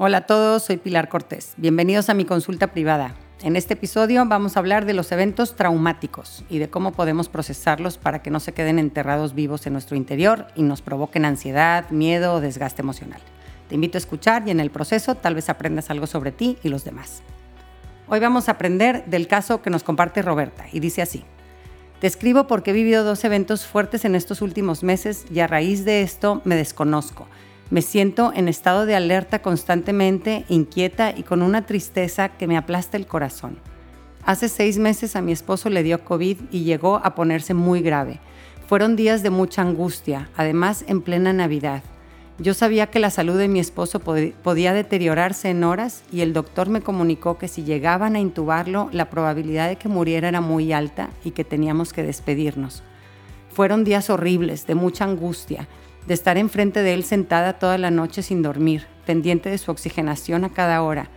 Hola a todos, soy Pilar Cortés. Bienvenidos a mi consulta privada. En este episodio vamos a hablar de los eventos traumáticos y de cómo podemos procesarlos para que no se queden enterrados vivos en nuestro interior y nos provoquen ansiedad, miedo o desgaste emocional. Te invito a escuchar y en el proceso tal vez aprendas algo sobre ti y los demás. Hoy vamos a aprender del caso que nos comparte Roberta y dice así. Te escribo porque he vivido dos eventos fuertes en estos últimos meses y a raíz de esto me desconozco me siento en estado de alerta constantemente, inquieta y con una tristeza que me aplasta el corazón. Hace seis meses a mi esposo le dio COVID y llegó a ponerse muy grave. Fueron días de mucha angustia, además en plena Navidad. Yo sabía que la salud de mi esposo podía deteriorarse en horas y el doctor me comunicó que si llegaban a intubarlo, la probabilidad de que muriera era muy alta y que teníamos que despedirnos. Fueron días horribles, de mucha angustia de estar enfrente de él sentada toda la noche sin dormir, pendiente de su oxigenación a cada hora.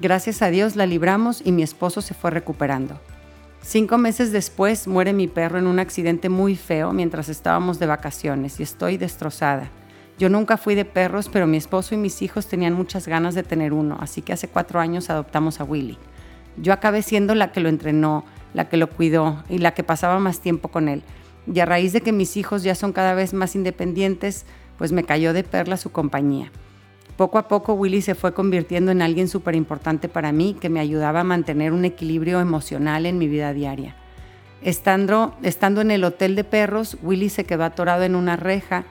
Gracias a Dios la libramos y mi esposo se fue recuperando. Cinco meses después muere mi perro en un accidente muy feo mientras estábamos de vacaciones y estoy destrozada. Yo nunca fui de perros, pero mi esposo y mis hijos tenían muchas ganas de tener uno, así que hace cuatro años adoptamos a Willy. Yo acabé siendo la que lo entrenó, la que lo cuidó y la que pasaba más tiempo con él. Y a raíz de que mis hijos ya son cada vez más independientes, pues me cayó de perla su compañía. Poco a poco Willy se fue convirtiendo en alguien súper importante para mí que me ayudaba a mantener un equilibrio emocional en mi vida diaria. Estando, estando en el hotel de perros, Willy se quedó atorado en una reja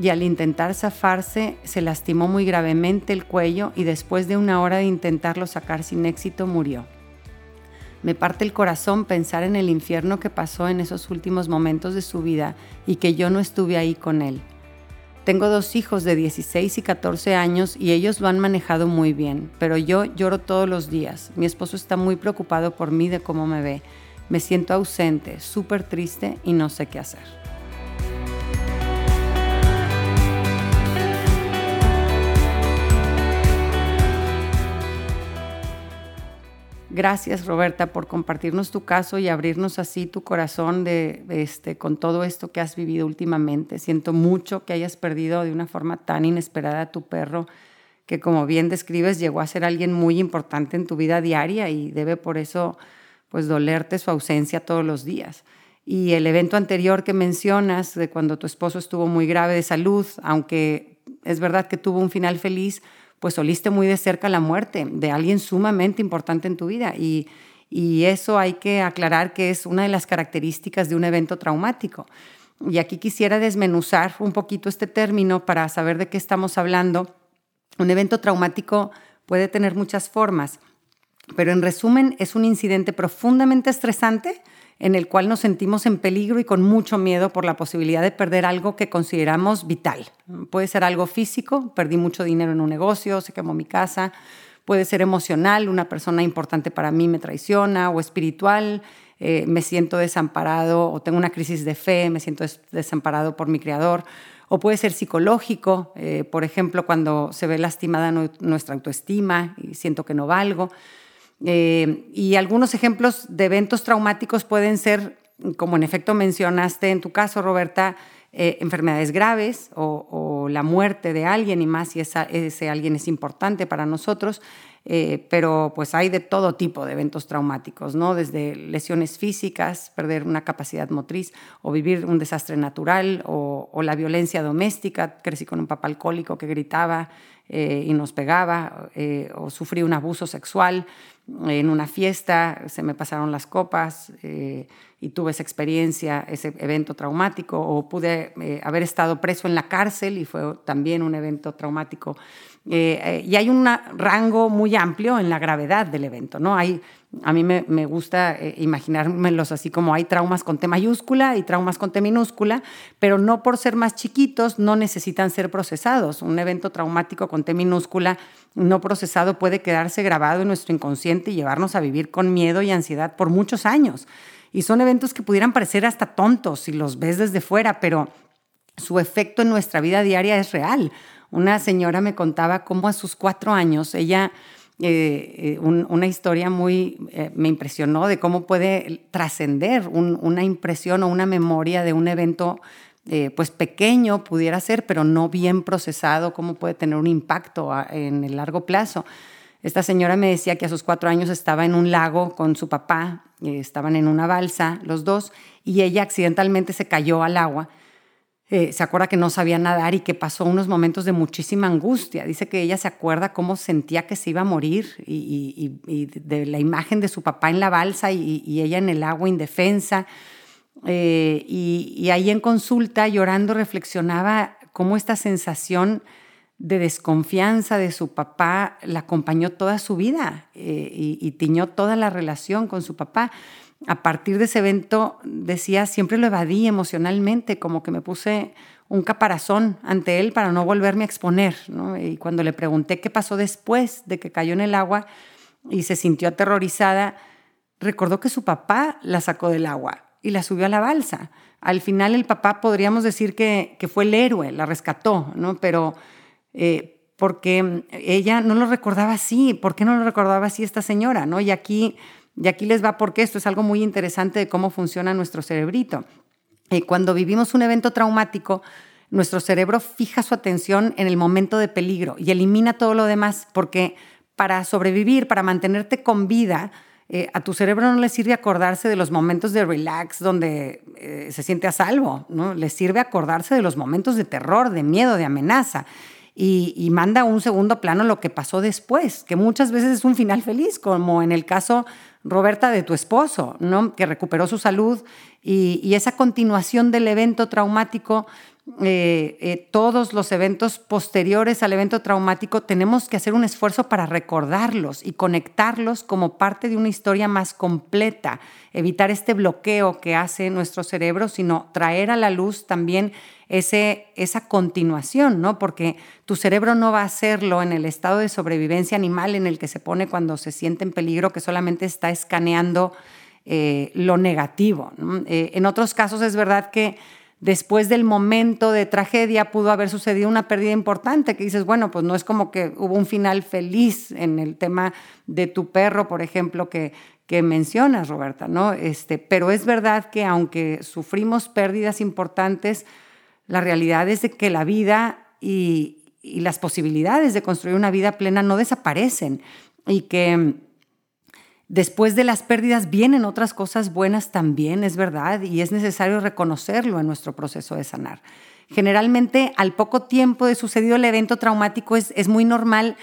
y al intentar zafarse se lastimó muy gravemente el cuello y después de una hora de intentarlo sacar sin éxito murió. Me parte el corazón pensar en el infierno que pasó en esos últimos momentos de su vida y que yo no estuve ahí con él. Tengo dos hijos de 16 y 14 años y ellos lo han manejado muy bien, pero yo lloro todos los días. Mi esposo está muy preocupado por mí de cómo me ve. Me siento ausente, súper triste y no sé qué hacer. Gracias, Roberta, por compartirnos tu caso y abrirnos así tu corazón de, este, con todo esto que has vivido últimamente. Siento mucho que hayas perdido de una forma tan inesperada a tu perro, que como bien describes, llegó a ser alguien muy importante en tu vida diaria y debe por eso pues dolerte su ausencia todos los días. Y el evento anterior que mencionas, de cuando tu esposo estuvo muy grave de salud, aunque es verdad que tuvo un final feliz, pues oliste muy de cerca la muerte de alguien sumamente importante en tu vida. Y, eso hay que aclarar que es una de las características de un evento traumático. Y aquí quisiera desmenuzar un poquito este término para saber de qué estamos hablando. Un evento traumático puede tener muchas formas, pero en resumen es un incidente profundamente estresante en el cual nos sentimos en peligro y con mucho miedo por la posibilidad de perder algo que consideramos vital. Puede ser algo físico, perdí mucho dinero en un negocio, se quemó mi casa, puede ser emocional, una persona importante para mí me traiciona, o espiritual, eh, me siento desamparado o tengo una crisis de fe, me siento desamparado por mi creador, o puede ser psicológico, eh, por ejemplo, cuando se ve lastimada nuestra autoestima y siento que no valgo. Eh, y algunos ejemplos de eventos traumáticos pueden ser, como en efecto mencionaste en tu caso, Roberta, eh, enfermedades graves o, la muerte de alguien y más si ese alguien es importante para nosotros, eh, pero pues hay de todo tipo de eventos traumáticos, ¿no? Desde lesiones físicas, perder una capacidad motriz o vivir un desastre natural o, o la violencia doméstica, crecí con un papá alcohólico que gritaba y nos pegaba o sufrí un abuso sexual en una fiesta, se me pasaron las copas eh, y tuve esa experiencia, ese evento traumático, o pude eh, haber estado preso en la cárcel y fue también un evento traumático. Eh, y hay un rango muy amplio en la gravedad del evento, ¿no? Hay, a mí me, me gusta imaginármelos así como hay traumas con T mayúscula y traumas con T minúscula, pero no por ser más chiquitos no necesitan ser procesados. Un evento traumático con T minúscula no procesado puede quedarse grabado en nuestro inconsciente y llevarnos a vivir con miedo y ansiedad por muchos años. Y son eventos que pudieran parecer hasta tontos si los ves desde fuera, pero su efecto en nuestra vida diaria es real. Una señora me contaba cómo a sus cuatro años ella... Eh, eh, una historia muy eh, me impresionó de cómo puede trascender una impresión o una memoria de un evento pues pequeño pudiera ser, pero no bien procesado, cómo puede tener un impacto en el largo plazo. Esta señora me decía que a sus cuatro años estaba en un lago con su papá, estaban en una balsa los dos, y ella accidentalmente se cayó al agua. Eh, se acuerda que no sabía nadar y que pasó unos momentos de muchísima angustia. Dice que ella se acuerda cómo sentía que se iba a morir y, de la imagen de su papá en la balsa y ella en el agua indefensa. Eh, y, ahí en consulta, llorando, reflexionaba cómo esta sensación de desconfianza de su papá la acompañó toda su vida eh, y, tiñó toda la relación con su papá. A partir de ese evento, decía, siempre lo evadí emocionalmente, como que me puse un caparazón ante él para no volverme a exponer. Y cuando le pregunté qué pasó después de que cayó en el agua y se sintió aterrorizada, recordó que su papá la sacó del agua y la subió a la balsa. Al final el papá podríamos decir que, fue el héroe, la rescató, ¿no? Pero eh, porque ella no lo recordaba así, ¿por qué no lo recordaba así esta señora, no? Y aquí, y aquí les va porque esto es algo muy interesante de cómo funciona nuestro cerebrito. Eh, cuando vivimos un evento traumático, nuestro cerebro fija su atención en el momento de peligro y elimina todo lo demás porque para sobrevivir, para mantenerte con vida, eh, a tu cerebro no le sirve acordarse de los momentos de relax donde eh, se siente a salvo, ¿no? Le sirve acordarse de los momentos de terror, de miedo, de amenaza. Y, manda a un segundo plano lo que pasó después, que muchas veces es un final feliz, como en el caso, Roberta, de tu esposo, ¿no? que recuperó su salud y, y esa continuación del evento traumático eh, eh, todos los eventos posteriores al evento traumático, tenemos que hacer un esfuerzo para recordarlos y conectarlos como parte de una historia más completa, evitar este bloqueo que hace nuestro cerebro, sino traer a la luz también ese, esa continuación, ¿no? Porque tu cerebro no va a hacerlo en el estado de sobrevivencia animal en el que se pone cuando se siente en peligro, que solamente está escaneando eh, lo negativo. en otros casos es verdad que después del momento de tragedia pudo haber sucedido una pérdida importante, que dices, bueno, pues no es como que hubo un final feliz en el tema de tu perro, por ejemplo, que, que mencionas, Roberta, ¿no? Este, pero es verdad que aunque sufrimos pérdidas importantes, la realidad es de que la vida y, y las posibilidades de construir una vida plena no desaparecen y que Después de las pérdidas vienen otras cosas buenas también, es verdad, y es necesario reconocerlo en nuestro proceso de sanar. Generalmente, al poco tiempo de sucedido el evento traumático, es, es muy normal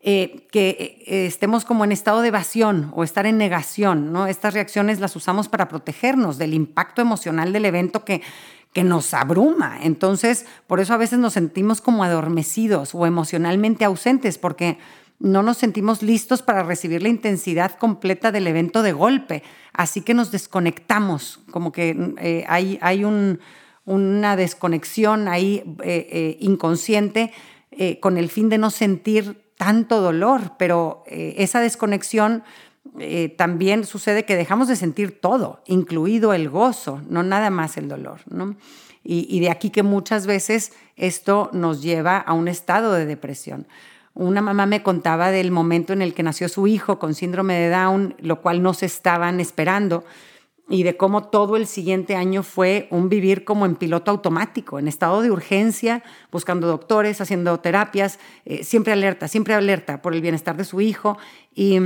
eh, que eh, estemos como en estado de evasión o estar en negación. ¿no? Estas reacciones las usamos para protegernos del impacto emocional del evento que, que nos abruma. Entonces, por eso a veces nos sentimos como adormecidos o emocionalmente ausentes, porque no nos sentimos listos para recibir la intensidad completa del evento de golpe, así que nos desconectamos, como que eh, hay, hay una desconexión ahí eh, eh, inconsciente con el fin de no sentir tanto dolor, pero esa desconexión también sucede que dejamos de sentir todo, incluido el gozo, no nada más el dolor. y de aquí que muchas veces esto nos lleva a un estado de depresión. Una mamá me contaba del momento en el que nació su hijo con síndrome de Down, lo cual no se estaban esperando, y de cómo todo el siguiente año fue un vivir como en piloto automático, en estado de urgencia, buscando doctores, haciendo terapias, eh, siempre alerta, siempre alerta por el bienestar de su hijo. Y,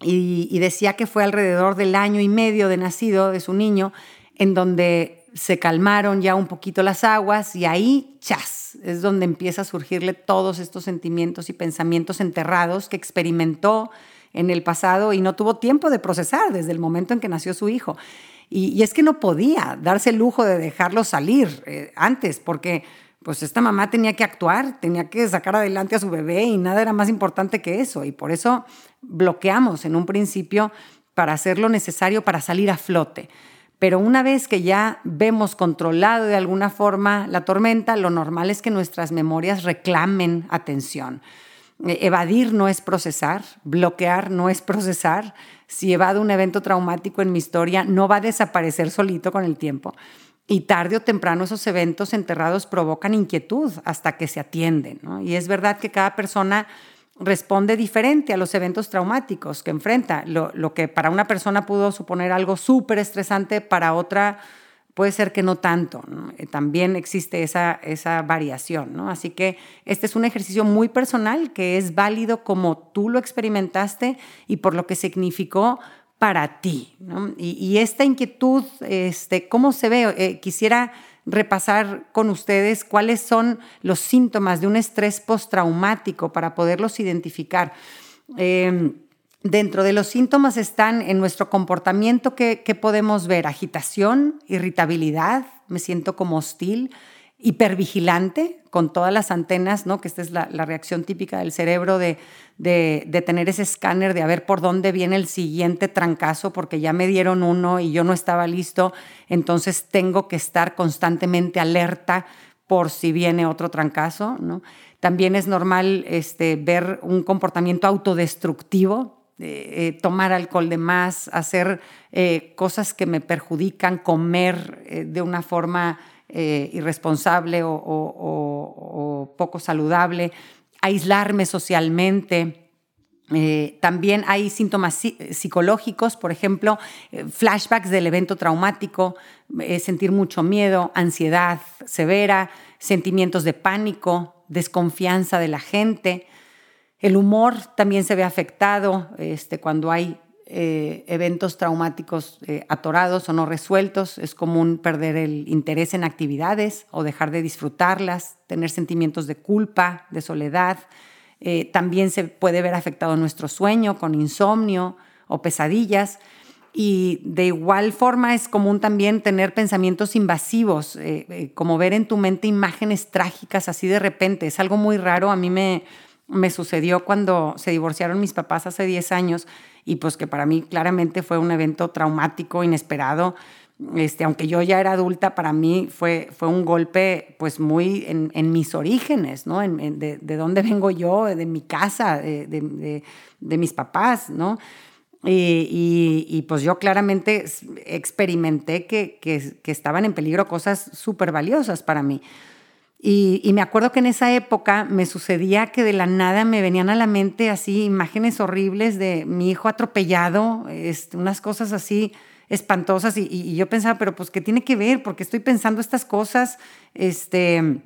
y decía que fue alrededor del año y medio de nacido de su niño, en donde se calmaron ya un poquito las aguas y ahí, chas, es donde empieza a surgirle todos estos sentimientos y pensamientos enterrados que experimentó en el pasado y no tuvo tiempo de procesar desde el momento en que nació su hijo. Y, es que no podía darse el lujo de dejarlo salir eh, antes, porque pues esta mamá tenía que actuar, tenía que sacar adelante a su bebé y nada era más importante que eso. Y por eso bloqueamos en un principio para hacer lo necesario para salir a flote. Pero una vez que ya vemos controlado de alguna forma la tormenta, lo normal es que nuestras memorias reclamen atención. Eh, evadir no es procesar, bloquear no es procesar. Si evado un evento traumático en mi historia, no va a desaparecer solito con el tiempo. Y tarde o temprano esos eventos enterrados provocan inquietud hasta que se atienden. Y es verdad que cada persona responde diferente a los eventos traumáticos que enfrenta. Lo, que para una persona pudo suponer algo súper estresante, para otra puede ser que no tanto. Eh, también existe esa, esa variación. ¿no? Así que este es un ejercicio muy personal que es válido como tú lo experimentaste y por lo que significó para ti. Y, esta inquietud, este, ¿cómo se ve? Eh, quisiera repasar con ustedes cuáles son los síntomas de un estrés postraumático para poderlos identificar. Em, dentro de los síntomas están en nuestro comportamiento que, podemos ver agitación, irritabilidad, me siento como hostil, hipervigilante, con todas las antenas, ¿no? que esta es la, reacción típica del cerebro de, de, tener ese escáner, de ver por dónde viene el siguiente trancazo, porque ya me dieron uno y yo no estaba listo, entonces tengo que estar constantemente alerta por si viene otro trancazo. ¿no? También es normal este, ver un comportamiento autodestructivo, eh, tomar alcohol de más, hacer eh, cosas que me perjudican, comer eh, de una forma irresponsable o, poco saludable, aislarme socialmente. también hay síntomas psicológicos, por ejemplo, flashbacks del evento traumático, sentir mucho miedo, ansiedad severa, sentimientos de pánico, desconfianza de la gente, el humor también se ve afectado este, cuando hay eh, eventos traumáticos eh, atorados o no resueltos. Es común perder el interés en actividades o dejar de disfrutarlas, tener sentimientos de culpa, de soledad. Eh, también se puede ver afectado nuestro sueño con insomnio o pesadillas. Y de igual forma es común también tener pensamientos invasivos, como ver en tu mente imágenes trágicas así de repente. Es algo muy raro. A mí me, me sucedió cuando se divorciaron mis papás hace 10 años y pues que para mí claramente fue un evento traumático, inesperado. Este, aunque yo ya era adulta, para mí fue, fue un golpe pues muy en, mis orígenes, ¿no? de, dónde vengo yo, de mi casa, de, mis papás, ¿no? Y, pues yo claramente experimenté que, que, que estaban en peligro cosas súper valiosas para mí. Y, me acuerdo que en esa época me sucedía que de la nada me venían a la mente así imágenes horribles de mi hijo atropellado, este, unas cosas así espantosas. Y, yo pensaba, pero pues, ¿qué tiene que ver? Porque estoy pensando estas cosas, este,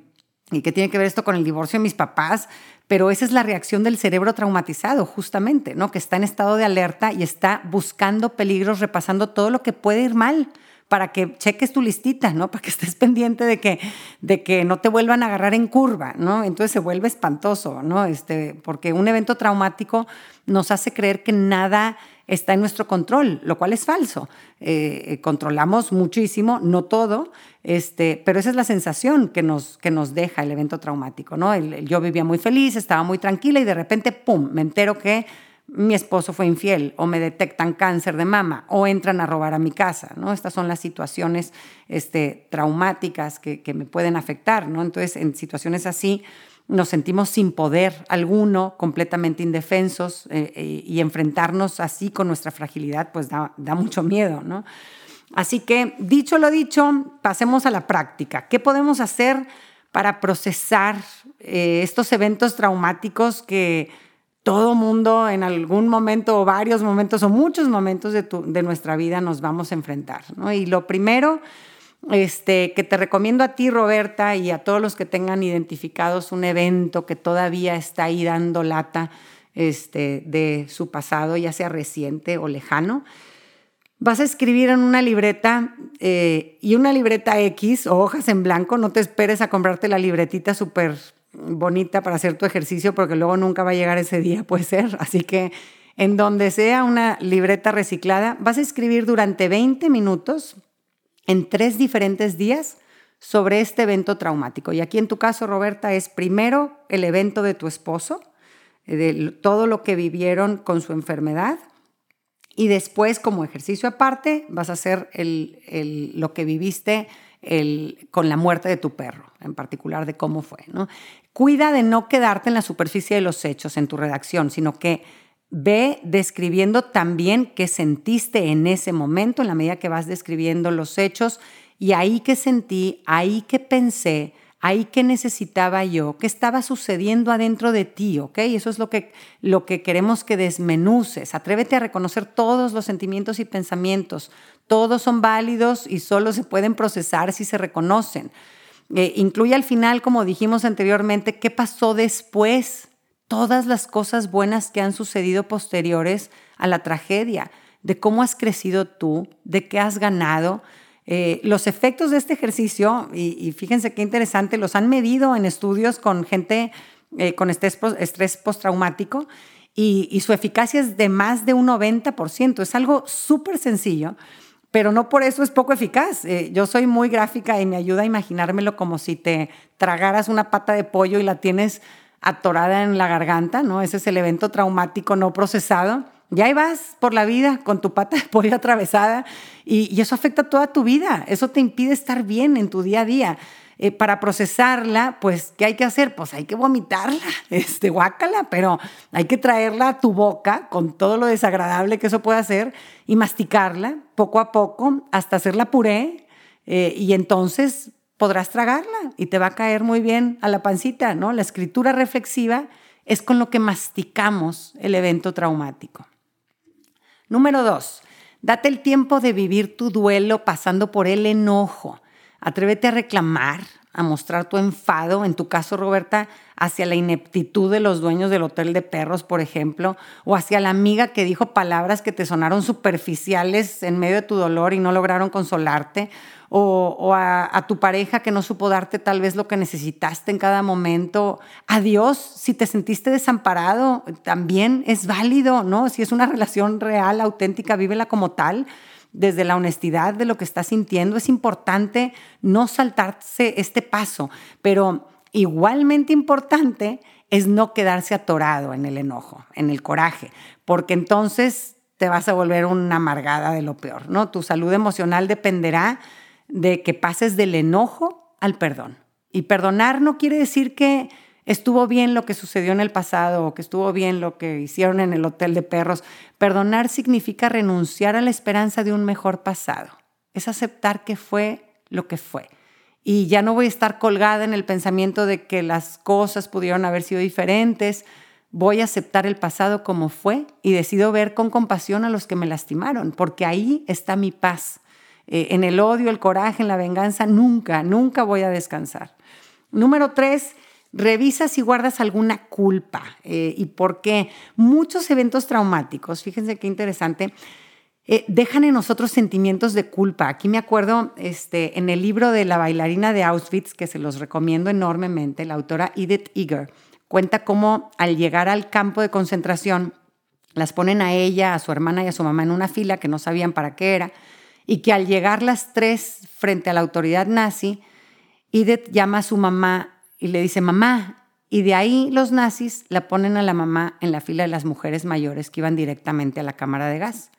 y qué tiene que ver esto con el divorcio de mis papás, pero esa es la reacción del cerebro traumatizado, justamente, ¿no? Que está en estado de alerta y está buscando peligros, repasando todo lo que puede ir mal para que cheques tu listita, ¿no? Para que estés pendiente de que, de que no te vuelvan a agarrar en curva, ¿no? Entonces se vuelve espantoso, ¿no? Este, porque un evento traumático nos hace creer que nada está en nuestro control, lo cual es falso. Eh, controlamos muchísimo, no todo, este, pero esa es la sensación que nos, que nos deja el evento traumático, ¿no? yo vivía muy feliz, estaba muy tranquila y de repente, ¡pum!, me entero que mi esposo fue infiel o me detectan cáncer de mama o entran a robar a mi casa, ¿no? Estas son las situaciones este, traumáticas que, me pueden afectar, ¿no? Entonces, en situaciones así nos sentimos sin poder alguno, completamente indefensos eh, eh, y enfrentarnos así con nuestra fragilidad, pues da, mucho miedo, ¿no? Así que, dicho lo dicho, pasemos a la práctica. ¿Qué podemos hacer para procesar eh, estos eventos traumáticos que todo mundo en algún momento o varios momentos o muchos momentos de, de nuestra vida nos vamos a enfrentar. ¿no? Y lo primero este, que te recomiendo a ti, Roberta, y a todos los que tengan identificados un evento que todavía está ahí dando lata este, de su pasado, ya sea reciente o lejano, vas a escribir en una libreta eh, y una libreta X o hojas en blanco, no te esperes a comprarte la libretita súper bonita para hacer tu ejercicio porque luego nunca va a llegar ese día, puede ser. Así que en donde sea una libreta reciclada, vas a escribir durante 20 minutos en tres diferentes días sobre este evento traumático. Y aquí en tu caso, Roberta, es primero el evento de tu esposo, de todo lo que vivieron con su enfermedad. Y después, como ejercicio aparte, vas a hacer lo que viviste con la muerte de tu perro, en particular de cómo fue. ¿no? Cuida de no quedarte en la superficie de los hechos en tu redacción, sino que ve describiendo también qué sentiste en ese momento, en la medida que vas describiendo los hechos, y ahí que sentí, ahí que pensé, ahí qué necesitaba yo, qué estaba sucediendo adentro de ti, ¿ok? Eso es lo que, lo que queremos que desmenuces. Atrévete a reconocer todos los sentimientos y pensamientos. Todos son válidos y solo se pueden procesar si se reconocen. Eh, incluye al final, como dijimos anteriormente, qué pasó después, todas las cosas buenas que han sucedido posteriores a la tragedia, de cómo has crecido tú, de qué has ganado, eh, los efectos de este ejercicio, y, fíjense qué interesante, los han medido en estudios con gente eh, con estrés, estrés postraumático y, su eficacia es de más de un 90%. Es algo súper sencillo, pero no por eso es poco eficaz. Eh, yo soy muy gráfica y me ayuda a imaginármelo como si te tragaras una pata de pollo y la tienes atorada en la garganta, ¿no? Ese es el evento traumático no procesado ya ahí vas por la vida con tu pata de pollo atravesada y, eso afecta toda tu vida. Eso te impide estar bien en tu día a día. Eh, para procesarla, pues, ¿qué hay que hacer? Pues hay que vomitarla, este, guácala, pero hay que traerla a tu boca con todo lo desagradable que eso puede hacer y masticarla poco a poco hasta hacerla puré eh, y entonces podrás tragarla y te va a caer muy bien a la pancita, ¿no? La escritura reflexiva es con lo que masticamos el evento traumático. Número dos, date el tiempo de vivir tu duelo pasando por el enojo. Atrévete a reclamar, a mostrar tu enfado, en tu caso, Roberta, hacia la ineptitud de los dueños del hotel de perros, por ejemplo, o hacia la amiga que dijo palabras que te sonaron superficiales en medio de tu dolor y no lograron consolarte, o, a, tu pareja que no supo darte tal vez lo que necesitaste en cada momento. A Dios, si te sentiste desamparado, también es válido, ¿no? Si es una relación real, auténtica, vívela como tal desde la honestidad de lo que estás sintiendo. Es importante no saltarse este paso, pero igualmente importante es no quedarse atorado en el enojo, en el coraje, porque entonces te vas a volver una amargada de lo peor, ¿no? Tu salud emocional dependerá de que pases del enojo al perdón. Y perdonar no quiere decir que estuvo bien lo que sucedió en el pasado o que estuvo bien lo que hicieron en el hotel de perros. Perdonar significa renunciar a la esperanza de un mejor pasado. Es aceptar que fue lo que fue. Y ya no voy a estar colgada en el pensamiento de que las cosas pudieron haber sido diferentes. Voy a aceptar el pasado como fue y decido ver con compasión a los que me lastimaron, porque ahí está mi paz eh, en el odio, el coraje, en la venganza, nunca, nunca voy a descansar. Número tres, revisa si guardas alguna culpa eh, y por qué. Muchos eventos traumáticos, fíjense qué interesante, eh, dejan en nosotros sentimientos de culpa. Aquí me acuerdo este, en el libro de la bailarina de Auschwitz, que se los recomiendo enormemente, la autora Edith Eger, cuenta cómo al llegar al campo de concentración, las ponen a ella, a su hermana y a su mamá en una fila que no sabían para qué era y que al llegar las tres frente a la autoridad nazi, Edith llama a su mamá y le dice, mamá, y de ahí los nazis la ponen a la mamá en la fila de las mujeres mayores que iban directamente a la cámara de gas.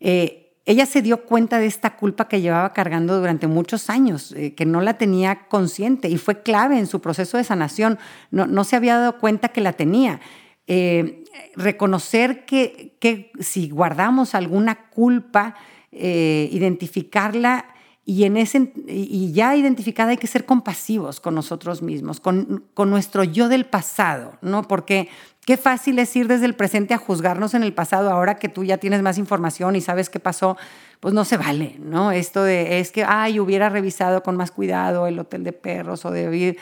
Eh, ella se dio cuenta de esta culpa que llevaba cargando durante muchos años, eh, que no la tenía consciente y fue clave en su proceso de sanación. No, no se había dado cuenta que la tenía. Eh, reconocer que, que si guardamos alguna culpa, identificarla y, en ese, y ya identificada hay que ser compasivos con nosotros mismos, con, con nuestro yo del pasado, ¿no? Porque qué fácil es ir desde el presente a juzgarnos en el pasado ahora que tú ya tienes más información y sabes qué pasó, pues no se vale, ¿no? Esto de es que, ay, hubiera revisado con más cuidado el hotel de perros o de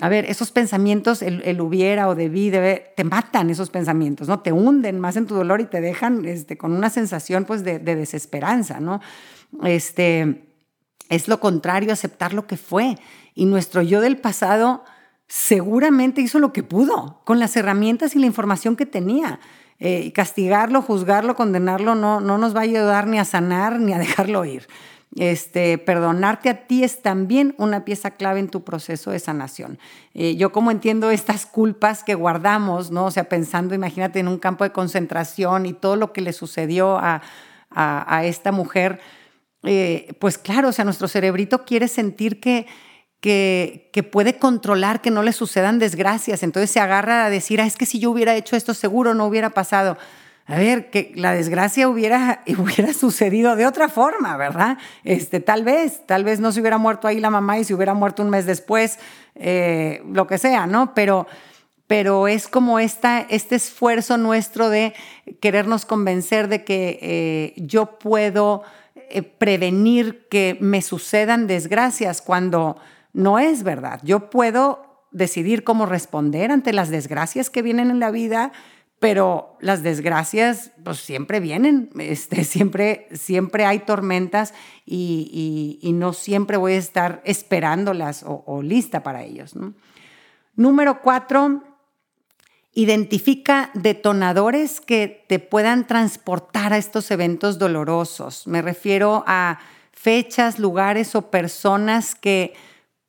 a ver, esos pensamientos, el, hubiera o debí, debe, te matan esos pensamientos, ¿no? Te hunden más en tu dolor y te dejan este, con una sensación pues de, desesperanza, ¿no? Este, es lo contrario, aceptar lo que fue. Y nuestro yo del pasado seguramente hizo lo que pudo, con las herramientas y la información que tenía. Eh, castigarlo, juzgarlo, condenarlo no, no nos va a ayudar ni a sanar ni a dejarlo ir. Este, perdonarte a ti es también una pieza clave en tu proceso de sanación. Eh, yo como entiendo estas culpas que guardamos, ¿no? O sea, pensando, imagínate, en un campo de concentración y todo lo que le sucedió a, esta mujer, eh, pues claro, o sea, nuestro cerebrito quiere sentir que, que, puede controlar que no le sucedan desgracias, entonces se agarra a decir, ah, es que si yo hubiera hecho esto seguro no hubiera pasado. a ver, que la desgracia hubiera, hubiera sucedido de otra forma, ¿verdad? Este, tal vez, tal vez no se hubiera muerto ahí la mamá y se hubiera muerto un mes después, eh, lo que sea, ¿no? Pero, pero es como esta, este esfuerzo nuestro de querernos convencer de que eh, yo puedo eh, prevenir que me sucedan desgracias cuando no es verdad. Yo puedo decidir cómo responder ante las desgracias que vienen en la vida pero las desgracias pues siempre vienen, este, siempre, siempre hay tormentas y, no siempre voy a estar esperándolas o, lista para ellos. Número cuatro, identifica detonadores que te puedan transportar a estos eventos dolorosos. Me refiero a fechas, lugares o personas que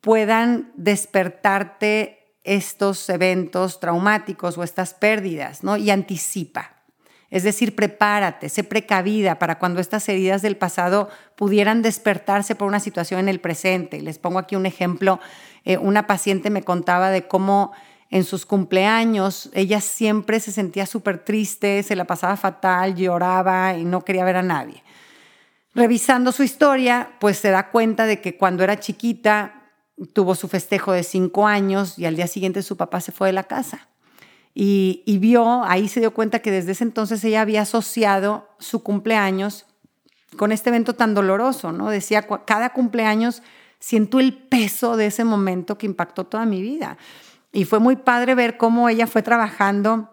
puedan despertarte estos eventos traumáticos o estas pérdidas, ¿no? Y anticipa. Es decir, prepárate, sé precavida para cuando estas heridas del pasado pudieran despertarse por una situación en el presente. Les pongo aquí un ejemplo. Eh, una paciente me contaba de cómo en sus cumpleaños ella siempre se sentía súper triste, se la pasaba fatal, lloraba y no quería ver a nadie. Revisando su historia, pues se da cuenta de que cuando era chiquita tuvo su festejo de cinco años y al día siguiente su papá se fue de la casa. Y, vio, ahí se dio cuenta que desde ese entonces ella había asociado su cumpleaños con este evento tan doloroso, ¿no? Decía, cada cumpleaños siento el peso de ese momento que impactó toda mi vida. Y fue muy padre ver cómo ella fue trabajando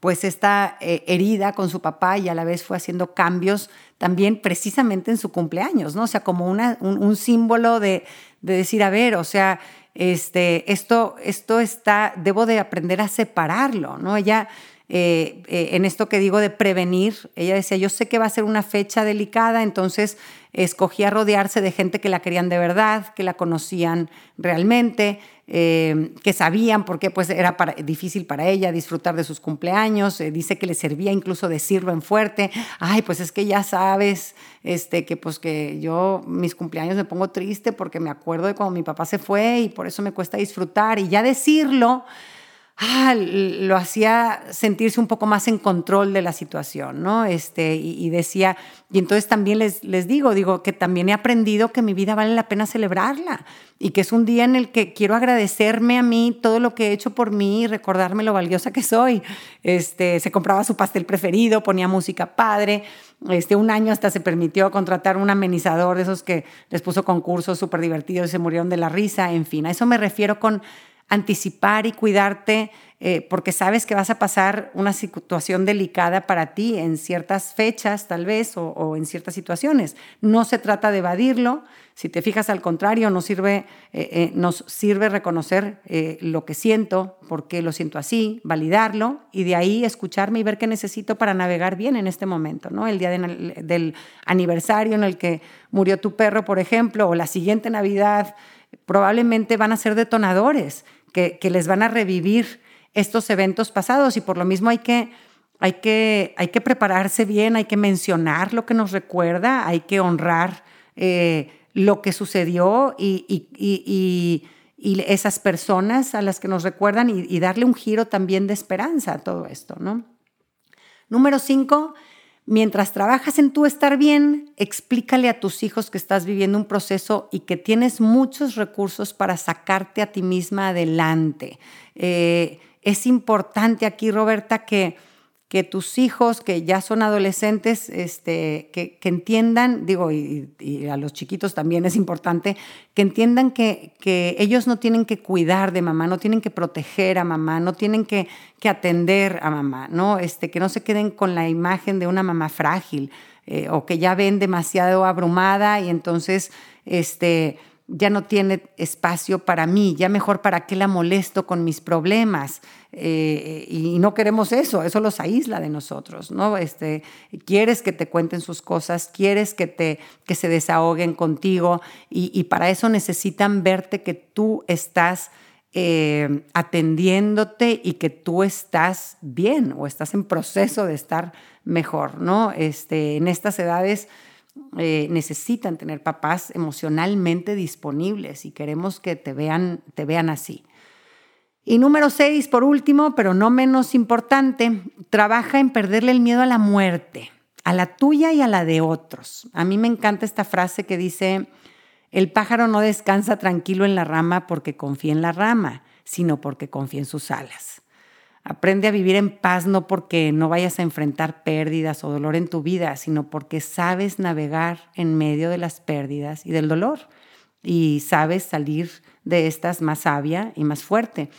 pues esta eh, herida con su papá y a la vez fue haciendo cambios también precisamente en su cumpleaños, ¿no? O sea, como una, un, símbolo de, de, decir, a ver, o sea, este, esto, esto está, debo de aprender a separarlo, ¿no? Ella, eh, eh, en esto que digo de prevenir, ella decía, yo sé que va a ser una fecha delicada, entonces escogía rodearse de gente que la querían de verdad, que la conocían realmente, eh, que sabían por qué pues, era difícil para ella disfrutar de sus cumpleaños. Eh, dice que le servía incluso decirlo en fuerte. Ay, pues es que ya sabes este, que, pues, que yo mis cumpleaños me pongo triste porque me acuerdo de cuando mi papá se fue y por eso me cuesta disfrutar. Y ya decirlo ah, lo hacía sentirse un poco más en control de la situación, ¿no? Este, y, decía, y entonces también les, les digo, digo que también he aprendido que mi vida vale la pena celebrarla y que es un día en el que quiero agradecerme a mí todo lo que he hecho por mí y recordarme lo valiosa que soy. Este, se compraba su pastel preferido, ponía música padre, este, un año hasta se permitió contratar un amenizador de esos que les puso concursos súper divertidos y se murieron de la risa, en fin, a eso me refiero con anticipar y cuidarte eh, porque sabes que vas a pasar una situación delicada para ti en ciertas fechas tal vez o, en ciertas situaciones. No se trata de evadirlo, si te fijas al contrario, nos sirve, eh, eh, sirve reconocer lo que siento, por qué lo siento así, validarlo y de ahí escucharme y ver qué necesito para navegar bien en este momento, ¿no? El día del aniversario en el que murió tu perro, por ejemplo, o la siguiente Navidad, probablemente van a ser detonadores que, les van a revivir estos eventos pasados y por lo mismo hay que, hay, que, hay que prepararse bien, hay que mencionar lo que nos recuerda, hay que honrar eh, lo que sucedió y, y, esas personas a las que nos recuerdan y, darle un giro también de esperanza a todo esto. ¿no? Número cinco, Mientras trabajas en tu estar bien, explícale a tus hijos que estás viviendo un proceso y que tienes muchos recursos para sacarte a ti misma adelante. Eh, es importante aquí, Roberta, que que tus hijos que ya son adolescentes, este, que, entiendan, digo, y, a los chiquitos también es importante, que entiendan que, que, ellos no tienen que cuidar de mamá, no tienen que proteger a mamá, no tienen que, que atender a mamá, ¿no? Este, que no se queden con la imagen de una mamá frágil eh, o que ya ven demasiado abrumada y entonces, este, ya no tiene espacio para mí, ya mejor para qué la molesto con mis problemas. Eh, y no queremos eso, eso los aísla de nosotros, ¿no? Este, quieres que te cuenten sus cosas, quieres que, te, que se desahoguen contigo y, para eso necesitan verte que tú estás eh, atendiéndote y que tú estás bien o estás en proceso de estar mejor, ¿no? Este, en estas edades eh, necesitan tener papás emocionalmente disponibles y queremos que te vean, te vean así. Y número seis, por último, pero no menos importante, trabaja en perderle el miedo a la muerte, a la tuya y a la de otros. A mí me encanta esta frase que dice, el pájaro no descansa tranquilo en la rama porque confía en la rama, sino porque confía en sus alas. Aprende a vivir en paz no porque no vayas a enfrentar pérdidas o dolor en tu vida, sino porque sabes navegar en medio de las pérdidas y del dolor y sabes salir de estas más sabia y más fuerte.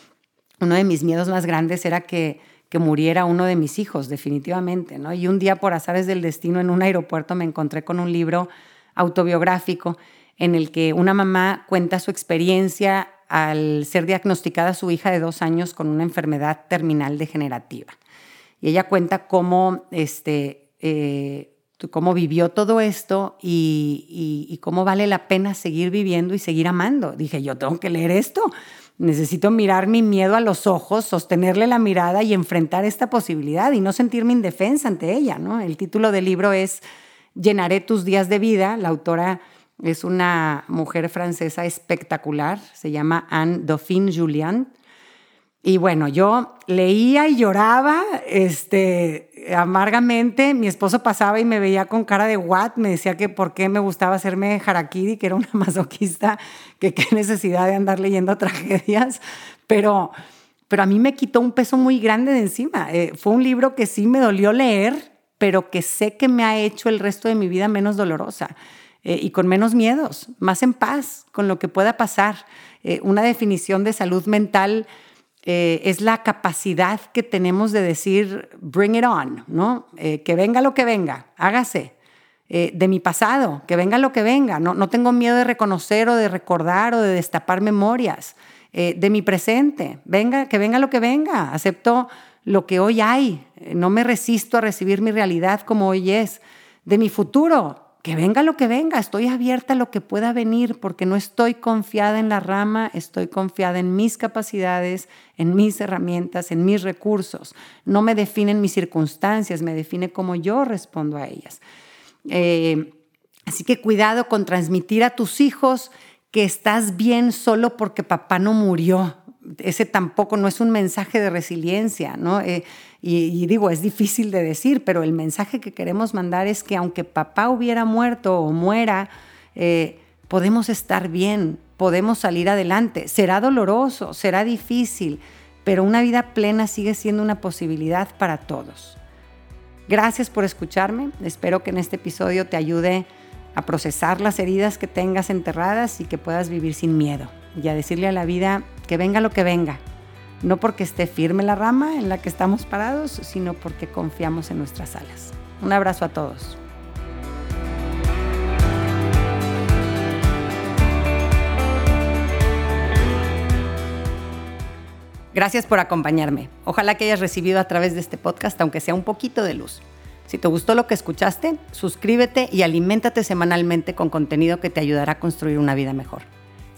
Uno de mis miedos más grandes era que, que muriera uno de mis hijos, definitivamente, ¿no? Y un día por azares del destino en un aeropuerto me encontré con un libro autobiográfico en el que una mamá cuenta su experiencia al ser diagnosticada su hija de dos años con una enfermedad terminal degenerativa. Y ella cuenta cómo, este, eh, cómo vivió todo esto y, cómo vale la pena seguir viviendo y seguir amando. Dije, yo tengo que leer esto. Necesito mirar mi miedo a los ojos, sostenerle la mirada y enfrentar esta posibilidad y no sentirme indefensa ante ella. El título del libro es Llenaré tus días de vida. La autora es una mujer francesa espectacular, se llama Anne Dauphine Julian. Y bueno, yo leía y lloraba este, amargamente. Mi esposo pasaba y me veía con cara de what, me decía que por qué me gustaba hacerme harakiri, que era una masoquista, que qué necesidad de andar leyendo tragedias. Pero, pero a mí me quitó un peso muy grande de encima. Eh, fue un libro que sí me dolió leer, pero que sé que me ha hecho el resto de mi vida menos dolorosa. Eh, y con menos miedos, más en paz con lo que pueda pasar. Eh, una definición de salud mental eh, es la capacidad que tenemos de decir, bring it on, ¿no? que venga lo que venga, hágase. de mi pasado, que venga lo que venga. No, no tengo miedo de reconocer o de recordar o de destapar memorias. de mi presente, venga, que venga lo que venga. Acepto lo que hoy hay. No me resisto a recibir mi realidad como hoy es. De mi futuro, que venga lo que venga, estoy abierta a lo que pueda venir porque no estoy confiada en la rama, estoy confiada en mis capacidades, en mis herramientas, en mis recursos. No me definen mis circunstancias, me define cómo yo respondo a ellas. Eh, así que cuidado con transmitir a tus hijos que estás bien solo porque papá no murió. Ese tampoco no es un mensaje de resiliencia, ¿no? Eh, y, digo, es difícil de decir, pero el mensaje que queremos mandar es que aunque papá hubiera muerto o muera, eh, podemos estar bien, podemos salir adelante. Será doloroso, será difícil, pero una vida plena sigue siendo una posibilidad para todos. Gracias por escucharme. Espero que en este episodio te ayude a procesar las heridas que tengas enterradas y que puedas vivir sin miedo y a decirle a la vida que venga lo que venga, no porque esté firme la rama en la que estamos parados, sino porque confiamos en nuestras alas. Un abrazo a todos. Gracias por acompañarme. Ojalá que hayas recibido a través de este podcast, aunque sea un poquito de luz. Si te gustó lo que escuchaste, suscríbete y aliméntate semanalmente con contenido que te ayudará a construir una vida mejor.